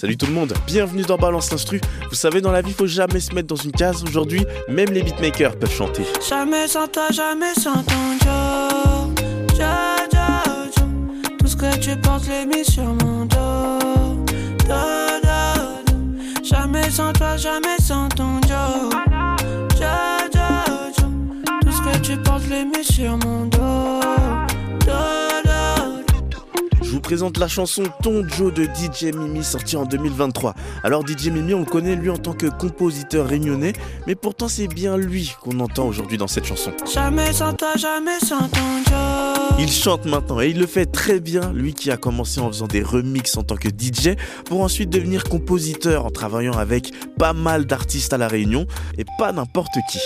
Salut tout le monde, bienvenue dans Balance l'Instru. Vous savez, dans la vie, faut jamais se mettre dans une case. Aujourd'hui, même les beatmakers peuvent chanter. Jamais sans toi, jamais sans ton Joe. Joe, Joe, Joe. Tout ce que tu penses, les sur mon dos. Do, do, do. Jamais sans toi, jamais sans ton Joe. Tout ce que tu penses, les mis sur mon dos. Je vous présente la chanson Ton Joe de DJ Mimi sortie en 2023. Alors DJ Mimi, on le connaît lui en tant que compositeur réunionnais, mais pourtant c'est bien lui qu'on entend aujourd'hui dans cette chanson. Jamais sans toi, jamais sans ton Joe. Il chante maintenant et il le fait très bien, lui qui a commencé en faisant des remixes en tant que DJ pour ensuite devenir compositeur en travaillant avec pas mal d'artistes à la Réunion et pas n'importe qui.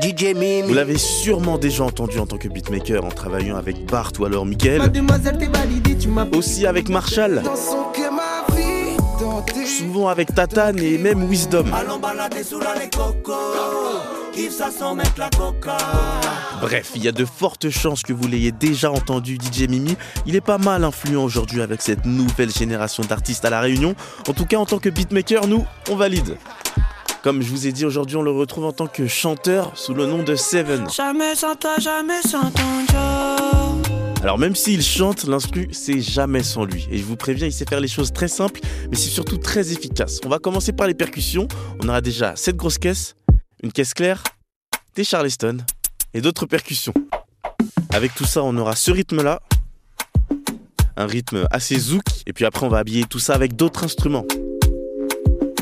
DJ Mimi. Vous l'avez sûrement déjà entendu en tant que beatmaker en travaillant avec Bart ou alors m'as aussi avec Marshall, dans son cœur ma vie. Dans tes souvent avec Tatane et même Wisdom. Allons balader sous la les cocos. Bref, il y a de fortes chances que vous l'ayez déjà entendu DJ Mimi. Il est pas mal influent aujourd'hui avec cette nouvelle génération d'artistes à la Réunion. En tout cas, en tant que beatmaker, nous, on valide. Comme je vous ai dit aujourd'hui, on le retrouve en tant que chanteur sous le nom de Seven. Jamais sans toi, jamais sans ton. Alors même s'il chante, l'instru, c'est jamais sans lui. Et je vous préviens, il sait faire les choses très simples, mais c'est surtout très efficace. On va commencer par les percussions. On aura déjà cette grosse caisse, une caisse claire, des charleston et d'autres percussions. Avec tout ça, on aura ce rythme-là, un rythme assez zouk, et puis après on va habiller tout ça avec d'autres instruments.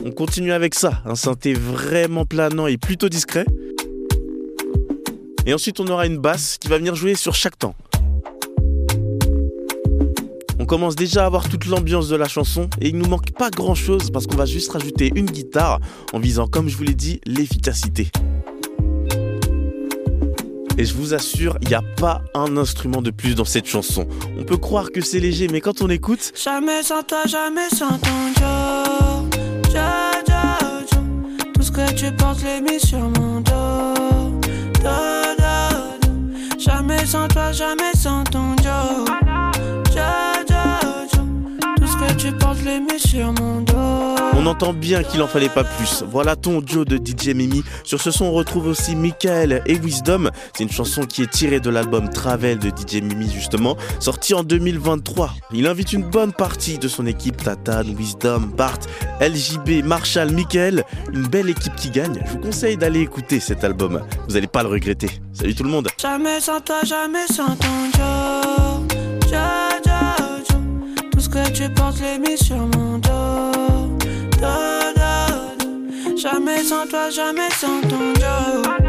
On continue avec ça, un synthé vraiment planant et plutôt discret. Et ensuite on aura une basse qui va venir jouer sur chaque temps. On commence déjà à avoir toute l'ambiance de la chanson et il nous manque pas grand chose parce qu'on va juste rajouter une guitare en visant, comme je vous l'ai dit, l'efficacité. Et je vous assure, il n'y a pas un instrument de plus dans cette chanson. On peut croire que c'est léger, mais quand on écoute, Jamais sans toi, jamais sans ton. Jamais sans ton Mis sur mon dos. on entend bien qu'il en fallait pas plus. Voilà ton Joe de DJ Mimi. Sur ce son, on retrouve aussi Michael et Wisdom. C'est une chanson qui est tirée de l'album Travel de DJ Mimi, justement, sorti en 2023. Il invite une bonne partie de son équipe Tatane, Wisdom, Bart, LJB, Marshall, Michael. Une belle équipe qui gagne. Je vous conseille d'aller écouter cet album. Vous allez pas le regretter. Salut tout le monde. Jamais sans toi, jamais sans ton. Que tu penses, les mis sur mon dos. Do, do, do. Jamais sans toi, jamais sans ton Joe.